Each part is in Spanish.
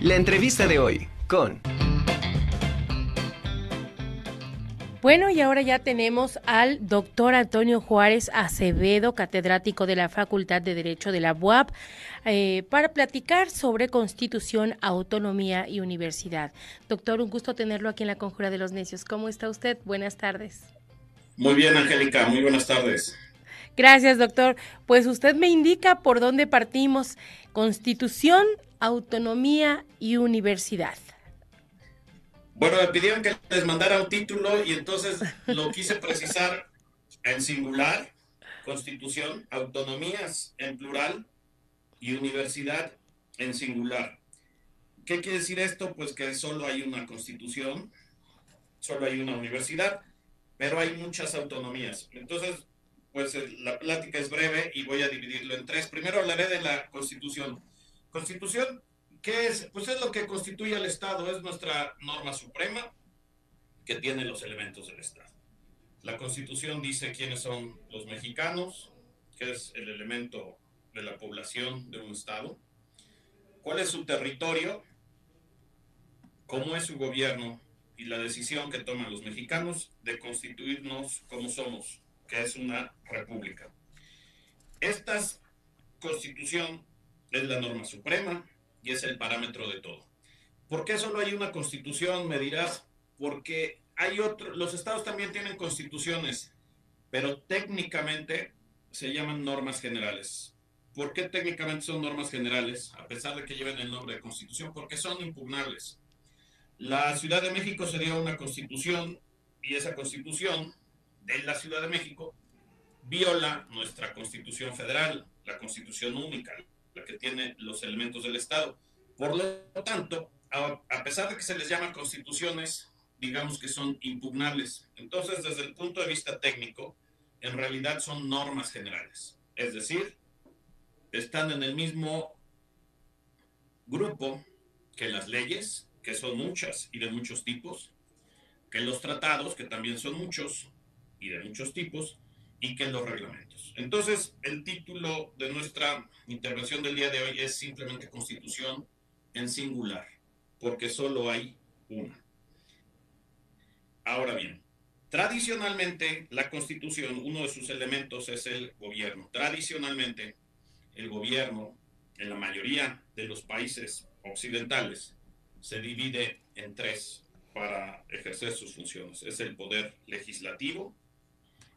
La entrevista de hoy con... Bueno, y ahora ya tenemos al doctor Antonio Juárez Acevedo, catedrático de la Facultad de Derecho de la UAP, eh, para platicar sobre constitución, autonomía y universidad. Doctor, un gusto tenerlo aquí en la Conjura de los Necios. ¿Cómo está usted? Buenas tardes. Muy bien, Angélica, muy buenas tardes. Gracias, doctor. Pues usted me indica por dónde partimos. Constitución, autonomía y universidad. Bueno, me pidieron que les mandara un título y entonces lo quise precisar en singular, constitución, autonomías en plural y universidad en singular. ¿Qué quiere decir esto? Pues que solo hay una constitución, solo hay una universidad, pero hay muchas autonomías. Entonces, pues eh, la plática es breve y voy a dividirlo en tres. Primero hablaré de la constitución. Constitución ¿Qué es? Pues es lo que constituye al Estado, es nuestra norma suprema que tiene los elementos del Estado. La Constitución dice quiénes son los mexicanos, que es el elemento de la población de un Estado, cuál es su territorio, cómo es su gobierno y la decisión que toman los mexicanos de constituirnos como somos, que es una república. Esta constitución es la norma suprema, y es el parámetro de todo. ¿Por qué solo hay una constitución? Me dirás, porque hay otros, los estados también tienen constituciones, pero técnicamente se llaman normas generales. ¿Por qué técnicamente son normas generales? A pesar de que lleven el nombre de constitución, porque son impugnables. La Ciudad de México sería una constitución y esa constitución de la Ciudad de México viola nuestra constitución federal, la constitución única, que tiene los elementos del Estado. Por lo tanto, a, pesar de que se les llama constituciones, digamos que son impugnables. Entonces, desde el punto de vista técnico, en realidad son normas generales. Es decir, están en el mismo grupo que las leyes, que son muchas y de muchos tipos, que los tratados, que también son muchos y de muchos tipos, y que los reglamentos. Entonces, el título de nuestra intervención del día de hoy es simplemente Constitución en singular, porque solo hay una. Ahora bien, tradicionalmente la Constitución, uno de sus elementos es el gobierno. Tradicionalmente, el gobierno en la mayoría de los países occidentales se divide en tres para ejercer sus funciones. Es el poder legislativo,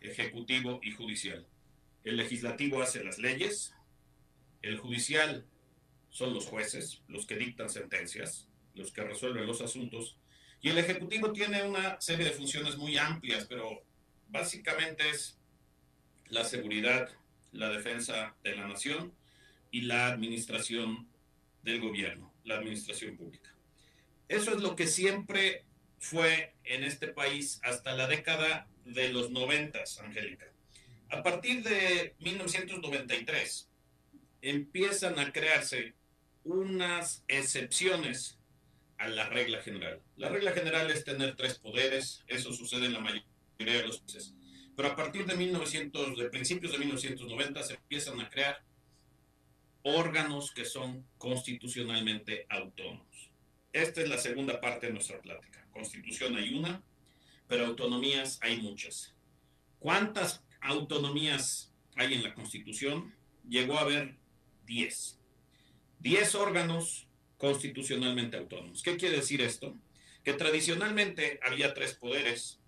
ejecutivo y judicial. El legislativo hace las leyes, el judicial son los jueces, los que dictan sentencias, los que resuelven los asuntos, y el ejecutivo tiene una serie de funciones muy amplias, pero básicamente es la seguridad, la defensa de la nación y la administración del gobierno, la administración pública. Eso es lo que siempre fue en este país hasta la década de los noventas, Angélica. A partir de 1993 empiezan a crearse unas excepciones a la regla general. La regla general es tener tres poderes, eso sucede en la mayoría de los países. Pero a partir de 1900, de principios de 1990 se empiezan a crear órganos que son constitucionalmente autónomos. Esta es la segunda parte de nuestra plática. Constitución hay una, pero autonomías hay muchas. ¿Cuántas autonomías hay en la Constitución? Llegó a haber 10. 10 órganos constitucionalmente autónomos. ¿Qué quiere decir esto? Que tradicionalmente había tres poderes,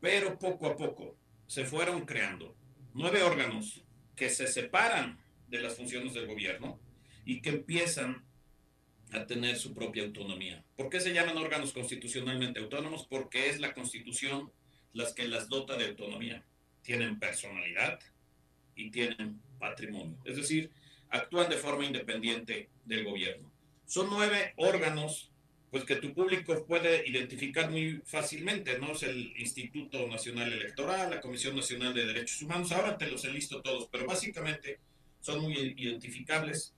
pero poco a poco se fueron creando nueve órganos que se separan de las funciones del gobierno y que empiezan a tener su propia autonomía. ¿Por qué se llaman órganos constitucionalmente autónomos? Porque es la constitución las que las dota de autonomía. Tienen personalidad y tienen patrimonio. Es decir, actúan de forma independiente del gobierno. Son nueve órganos pues que tu público puede identificar muy fácilmente, ¿no? Es el Instituto Nacional Electoral, la Comisión Nacional de Derechos Humanos, ahora te los he listo todos, pero básicamente son muy identificables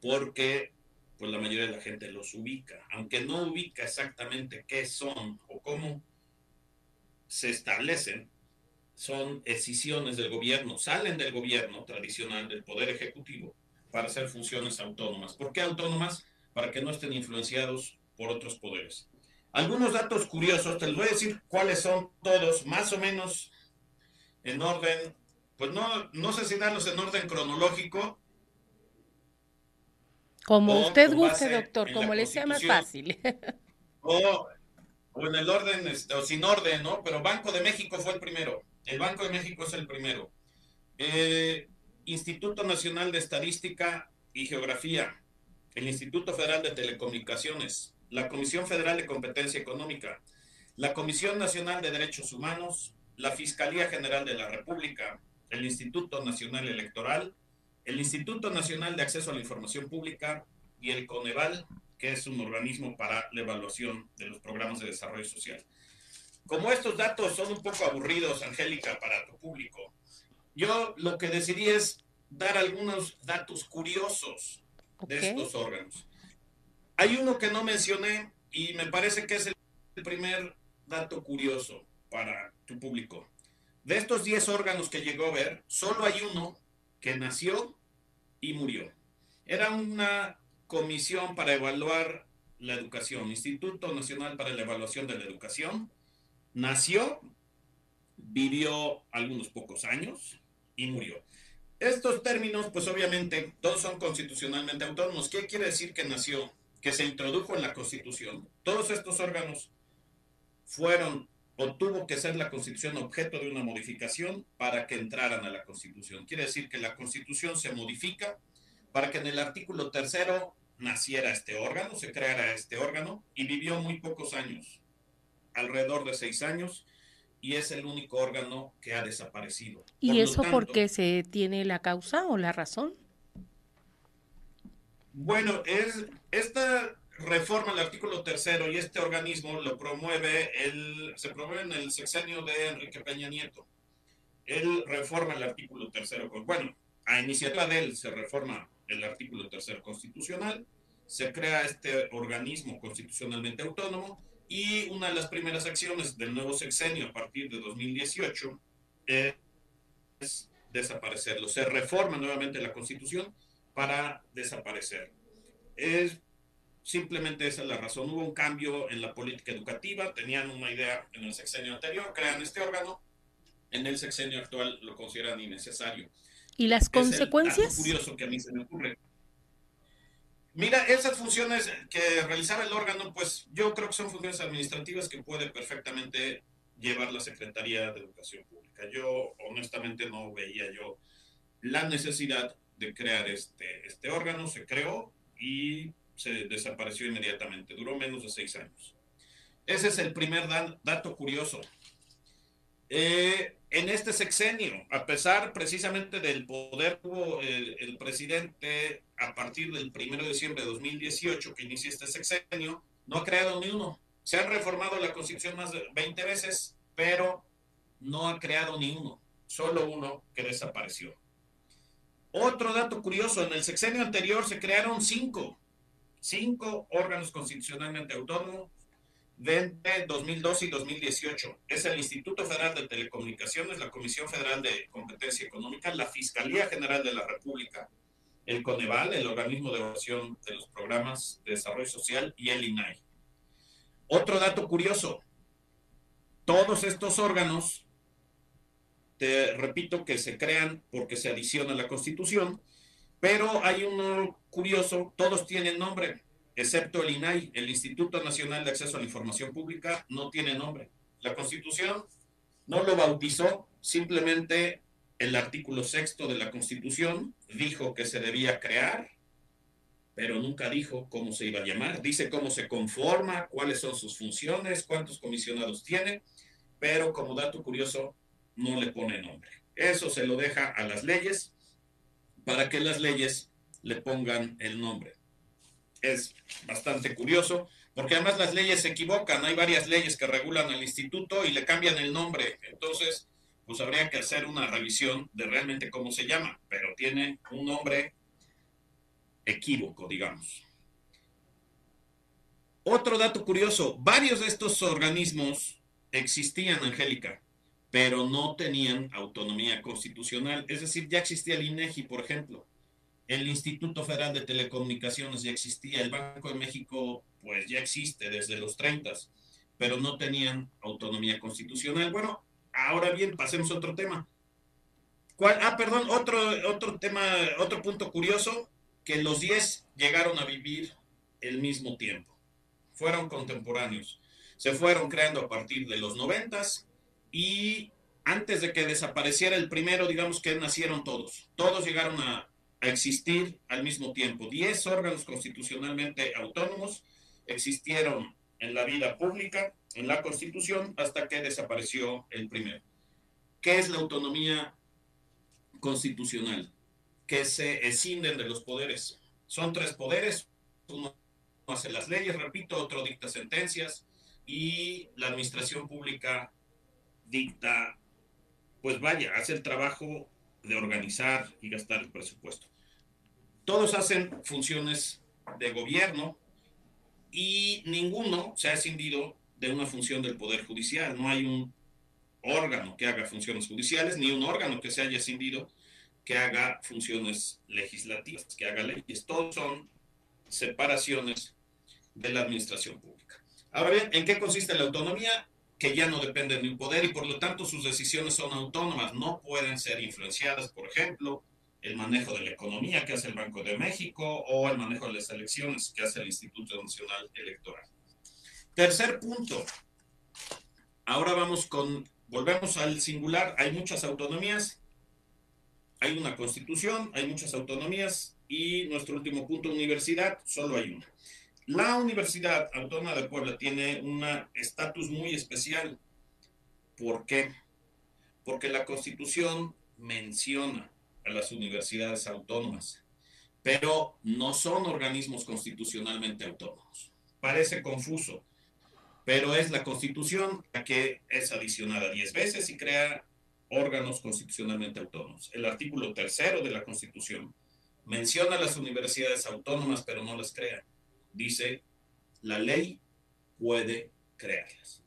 porque pues la mayoría de la gente los ubica, aunque no ubica exactamente qué son o cómo se establecen, son decisiones del gobierno, salen del gobierno tradicional, del poder ejecutivo, para hacer funciones autónomas. ¿Por qué autónomas? para que no estén influenciados por otros poderes. Algunos datos curiosos, te los voy a decir cuáles son todos, más o menos en orden, pues no, no sé si darlos en orden cronológico. Como usted guste, doctor, como le sea más fácil. O, o, en el orden, este, o sin orden, ¿no? Pero Banco de México fue el primero. El Banco de México es el primero. Eh, Instituto Nacional de Estadística y Geografía, el Instituto Federal de Telecomunicaciones, la Comisión Federal de Competencia Económica, la Comisión Nacional de Derechos Humanos, la Fiscalía General de la República, el Instituto Nacional Electoral, el Instituto Nacional de Acceso a la Información Pública y el Coneval, que es un organismo para la evaluación de los programas de desarrollo social. Como estos datos son un poco aburridos, Angélica, para tu público, yo lo que decidí es dar algunos datos curiosos de estos órganos. Hay uno que no mencioné y me parece que es el primer dato curioso para tu público. De estos 10 órganos que llegó a ver, solo hay uno que nació y murió. Era una comisión para evaluar la educación, Instituto Nacional para la Evaluación de la Educación. Nació, vivió algunos pocos años y murió. Estos términos, pues obviamente, todos son constitucionalmente autónomos. ¿Qué quiere decir que nació? Que se introdujo en la Constitución. Todos estos órganos fueron o tuvo que ser la Constitución objeto de una modificación para que entraran a la Constitución. Quiere decir que la Constitución se modifica para que en el artículo tercero naciera este órgano, se creara este órgano y vivió muy pocos años, alrededor de seis años, y es el único órgano que ha desaparecido. ¿Y eso por qué se tiene la causa o la razón? Bueno, es esta reforma el artículo tercero y este organismo lo promueve, el, se promueve en el sexenio de Enrique Peña Nieto. Él reforma el artículo tercero, bueno, a iniciativa de él se reforma el artículo tercero constitucional, se crea este organismo constitucionalmente autónomo y una de las primeras acciones del nuevo sexenio a partir de 2018 es desaparecerlo. Se reforma nuevamente la constitución para desaparecer. Es Simplemente esa es la razón. Hubo un cambio en la política educativa, tenían una idea en el sexenio anterior, crean este órgano, en el sexenio actual lo consideran innecesario. ¿Y las consecuencias? Es curioso que a mí se me ocurre. Mira, esas funciones que realizaba el órgano, pues yo creo que son funciones administrativas que puede perfectamente llevar la Secretaría de Educación Pública. Yo honestamente no veía yo la necesidad de crear este, este órgano, se creó y desapareció inmediatamente. Duró menos de seis años. Ese es el primer dato curioso. Eh, en este sexenio, a pesar precisamente del poder tuvo el, presidente a partir del 1 de diciembre de 2018 que inicia este sexenio, no ha creado ni uno. Se ha reformado la constitución más de 20 veces, pero no ha creado ni uno, solo uno que desapareció. Otro dato curioso, en el sexenio anterior se crearon cinco cinco órganos constitucionalmente autónomos de 2012 y 2018. Es el Instituto Federal de Telecomunicaciones, la Comisión Federal de Competencia Económica, la Fiscalía General de la República, el Coneval, el organismo de evaluación de los programas de desarrollo social, y el INAI. Otro dato curioso, todos estos órganos, te repito que se crean porque se adiciona la Constitución, pero hay uno curioso, todos tienen nombre, excepto el INAI, el Instituto Nacional de Acceso a la Información Pública, no tiene nombre. La Constitución no lo bautizó, simplemente el artículo sexto de la Constitución dijo que se debía crear, pero nunca dijo cómo se iba a llamar. Dice cómo se conforma, cuáles son sus funciones, cuántos comisionados tiene, pero como dato curioso, no le pone nombre. Eso se lo deja a las leyes para que las leyes le pongan el nombre. Es bastante curioso, porque además las leyes se equivocan. Hay varias leyes que regulan el instituto y le cambian el nombre. Entonces, pues habría que hacer una revisión de realmente cómo se llama, pero tiene un nombre equívoco, digamos. Otro dato curioso, varios de estos organismos existían, Angélica, pero no tenían autonomía constitucional. Es decir, ya existía el INEGI, por ejemplo. el Instituto Federal de Telecomunicaciones ya existía, el Banco de México pues ya existe desde los 30, pero no tenían autonomía constitucional. Bueno, ahora bien, pasemos a otro tema. ¿Cuál? Ah, perdón, otro, otro tema, otro punto curioso, que los 10 llegaron a vivir el mismo tiempo. Fueron contemporáneos. Se fueron creando a partir de los 90 y antes de que desapareciera el primero, digamos que nacieron todos. Todos llegaron a, a existir al mismo tiempo. 10 órganos constitucionalmente autónomos existieron en la vida pública, en la Constitución, hasta que desapareció el primero. ¿Qué es la autonomía constitucional? Que se escinden de los poderes. Son tres poderes. Uno hace las leyes, repito, otro dicta sentencias y la administración pública dicta, pues vaya, hace el trabajo de organizar y gastar el presupuesto. Todos hacen funciones de gobierno, y ninguno se ha escindido de una función del Poder Judicial. No hay un órgano que haga funciones judiciales, ni un órgano que se haya escindido que haga funciones legislativas, que haga leyes. Todos son separaciones de la administración pública. Ahora bien, ¿en qué consiste la autonomía? Que ya no depende de un poder y por lo tanto sus decisiones son autónomas, no pueden ser influenciadas, por ejemplo, el manejo de la economía que hace el Banco de México o el manejo de las elecciones que hace el Instituto Nacional Electoral. Tercer punto. Ahora vamos con, volvemos al singular, hay muchas autonomías, hay una constitución, hay muchas autonomías y nuestro último punto, universidad, solo hay una. La Universidad Autónoma de Puebla tiene un estatus muy especial. ¿Por qué? Porque la constitución menciona a las universidades autónomas, pero no son organismos constitucionalmente autónomos. Parece confuso, pero es la constitución la que es adicionada 10 veces y crea órganos constitucionalmente autónomos. El artículo tercero de la constitución menciona a las universidades autónomas, pero no las crea. Dice, la ley puede crearlas.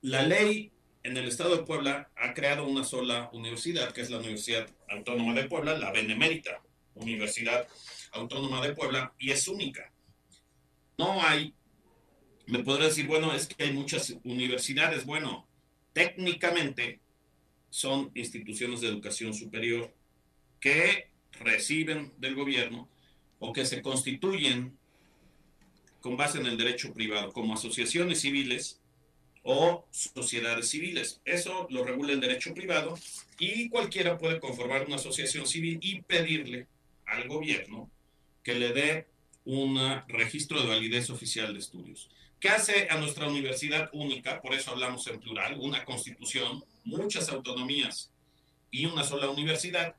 La ley en el estado de Puebla ha creado una sola universidad, que es la Universidad Autónoma de Puebla, la Benemérita Universidad Autónoma de Puebla, y es única. No hay, me podrá decir, bueno, es que hay muchas universidades. Bueno, técnicamente son instituciones de educación superior que reciben del gobierno o que se constituyen con base en el derecho privado como asociaciones civiles o sociedades civiles. Eso lo regula el derecho privado y cualquiera puede conformar una asociación civil y pedirle al gobierno que le dé un registro de validez oficial de estudios. ¿Qué hace a nuestra universidad única? Por eso hablamos en plural, una constitución, muchas autonomías y una sola universidad,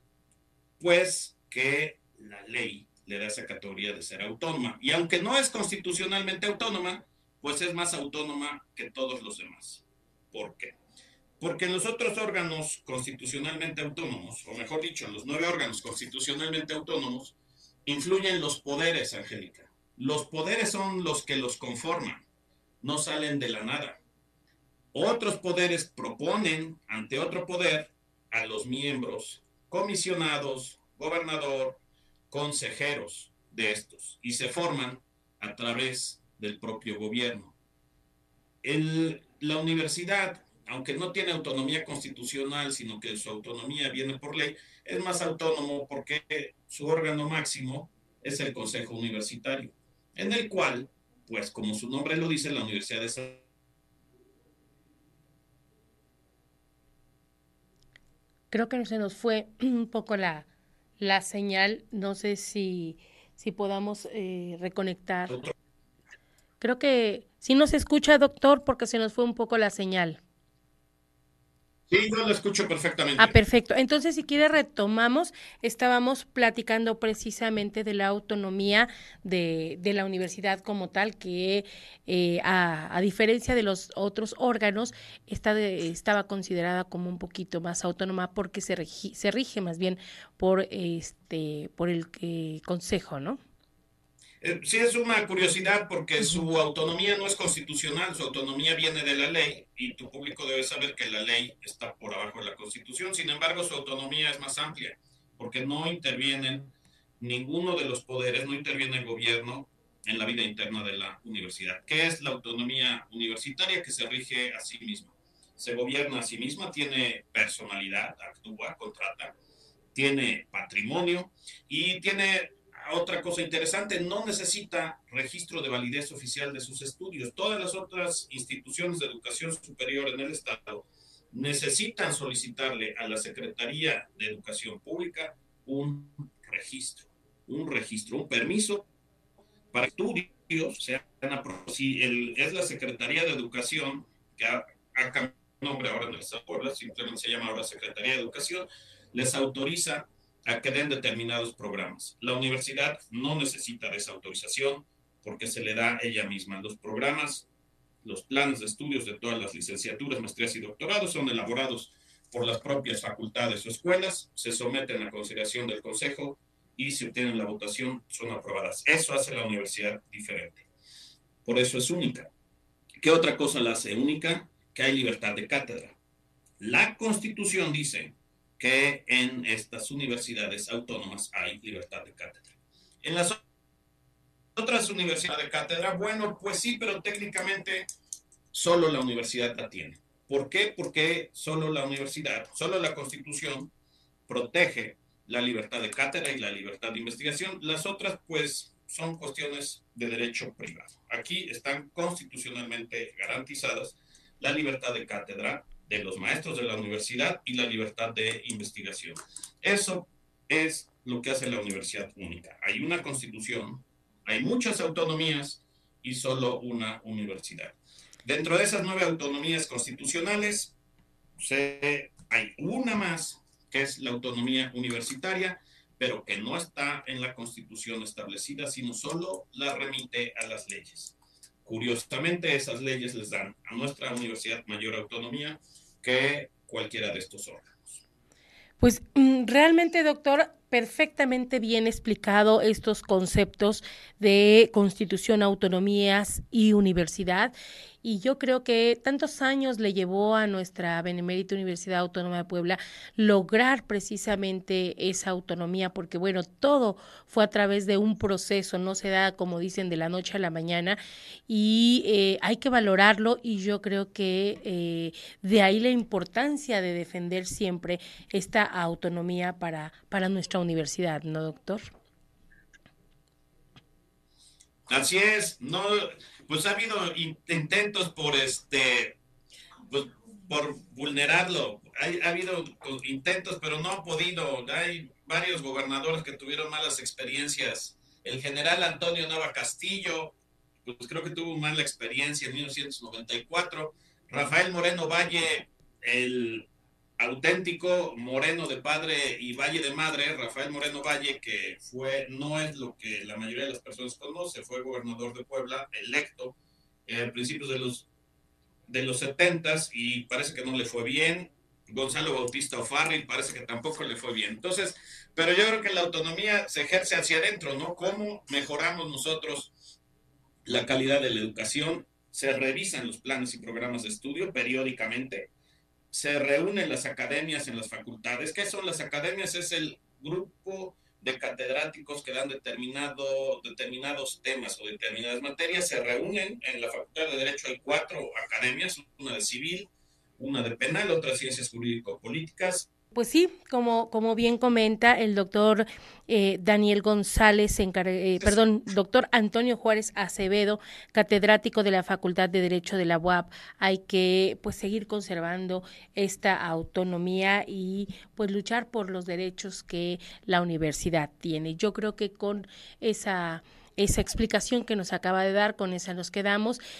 pues que la ley le da esa categoría de ser autónoma. Y aunque no es constitucionalmente autónoma, pues es más autónoma que todos los demás. ¿Por qué? Porque en los otros órganos constitucionalmente autónomos, o mejor dicho, en los nueve órganos constitucionalmente autónomos, influyen los poderes, Angélica. Los poderes son los que los conforman, no salen de la nada. Otros poderes proponen ante otro poder a los miembros, comisionados, gobernador, consejeros de estos, y se forman a través del propio gobierno. la universidad, aunque no tiene autonomía constitucional, sino que su autonomía viene por ley, es más autónomo porque su órgano máximo es el Consejo Universitario, en el cual, pues como su nombre lo dice, la universidad es... Creo que se nos fue un poco la, la señal, no sé si, si podamos eh, reconectar. Creo que sí nos escucha, doctor, porque se nos fue un poco la señal. Sí, yo lo escucho perfectamente. Ah, perfecto. Entonces, si quiere, retomamos. Estábamos platicando precisamente de la autonomía de, de la universidad como tal, que eh, a, diferencia de los otros órganos, está estaba considerada como un poquito más autónoma porque se, se rige más bien por, este, por el eh, consejo, ¿no? Eh, sí es una curiosidad porque su autonomía no es constitucional, su autonomía viene de la ley y tu público debe saber que la ley está por abajo de la constitución. Sin embargo, su autonomía es más amplia porque no intervienen ninguno de los poderes, no interviene el gobierno en la vida interna de la universidad. ¿Qué es la autonomía universitaria que se rige a sí misma? Se gobierna a sí misma, tiene personalidad, actúa, contrata, tiene patrimonio y tiene otra cosa interesante, no necesita registro de validez oficial de sus estudios. Todas las otras instituciones de educación superior en el Estado necesitan solicitarle a la Secretaría de Educación Pública un registro, un registro, un permiso para estudios. Sean, si es la Secretaría de Educación, que ha, cambiado nombre ahora en el Estado simplemente se llama ahora Secretaría de Educación, les autoriza a que den determinados programas. La universidad no necesita de esa autorización porque se le da ella misma. Los programas, los planes de estudios de todas las licenciaturas, maestrías y doctorados son elaborados por las propias facultades o escuelas, se someten a consideración del Consejo y si obtienen la votación son aprobadas. Eso hace la universidad diferente. Por eso es única. ¿Qué otra cosa la hace única? Que hay libertad de cátedra. La Constitución dice que en estas universidades autónomas hay libertad de cátedra. En las otras universidades de cátedra, bueno, pues sí, pero técnicamente solo la universidad la tiene. ¿Por qué? Porque solo la universidad, solo la constitución protege la libertad de cátedra y la libertad de investigación. Las otras, pues, son cuestiones de derecho privado. Aquí están constitucionalmente garantizadas la libertad de cátedra, de los maestros de la universidad y la libertad de investigación. Eso es lo que hace la universidad única. Hay una constitución, hay muchas autonomías y solo una universidad. Dentro de esas nueve autonomías constitucionales, hay una más, que es la autonomía universitaria, pero que no está en la constitución establecida, sino solo la remite a las leyes. Curiosamente, esas leyes les dan a nuestra universidad mayor autonomía que cualquiera de estos órganos. Pues mm, realmente, doctor, perfectamente bien explicado estos conceptos de constitución, autonomías y universidad. Y yo creo que tantos años le llevó a nuestra Benemérita Universidad Autónoma de Puebla lograr precisamente esa autonomía, porque bueno, todo fue a través de un proceso, no se da, como dicen, de la noche a la mañana, y eh, hay que valorarlo y yo creo que eh, de ahí la importancia de defender siempre esta autonomía para, para nuestra universidad, ¿no, doctor? Así es, no, pues ha habido intentos por este, pues, por vulnerarlo. ha habido intentos, pero no ha podido. Hay varios gobernadores que tuvieron malas experiencias. El general Antonio Nava Castillo, pues creo que tuvo mala experiencia en 1994. Rafael Moreno Valle, el auténtico Moreno de padre y Valle de madre, Rafael Moreno Valle, que fue, no es lo que la mayoría de las personas conoce, fue gobernador de Puebla, electo eh, a principios de los, de los 70 y parece que no le fue bien. Gonzalo Bautista O'Farrill parece que tampoco le fue bien. Entonces, pero yo creo que la autonomía se ejerce hacia adentro, ¿no? ¿Cómo mejoramos nosotros la calidad de la educación? Se revisan los planes y programas de estudio periódicamente se reúnen las academias en las facultades. ¿Qué son las academias? Es el grupo de catedráticos que dan determinado, determinados temas o determinadas materias. Se reúnen en la Facultad de Derecho. Hay cuatro academias, una de civil, una de penal, otra de ciencias jurídico-políticas, pues sí, como, como bien comenta el doctor eh, Daniel González, eh, perdón, doctor Antonio Juárez Acevedo, catedrático de la Facultad de Derecho de la UAP, hay que pues seguir conservando esta autonomía y pues luchar por los derechos que la universidad tiene. Yo creo que con esa esa explicación que nos acaba de dar, con esa nos quedamos.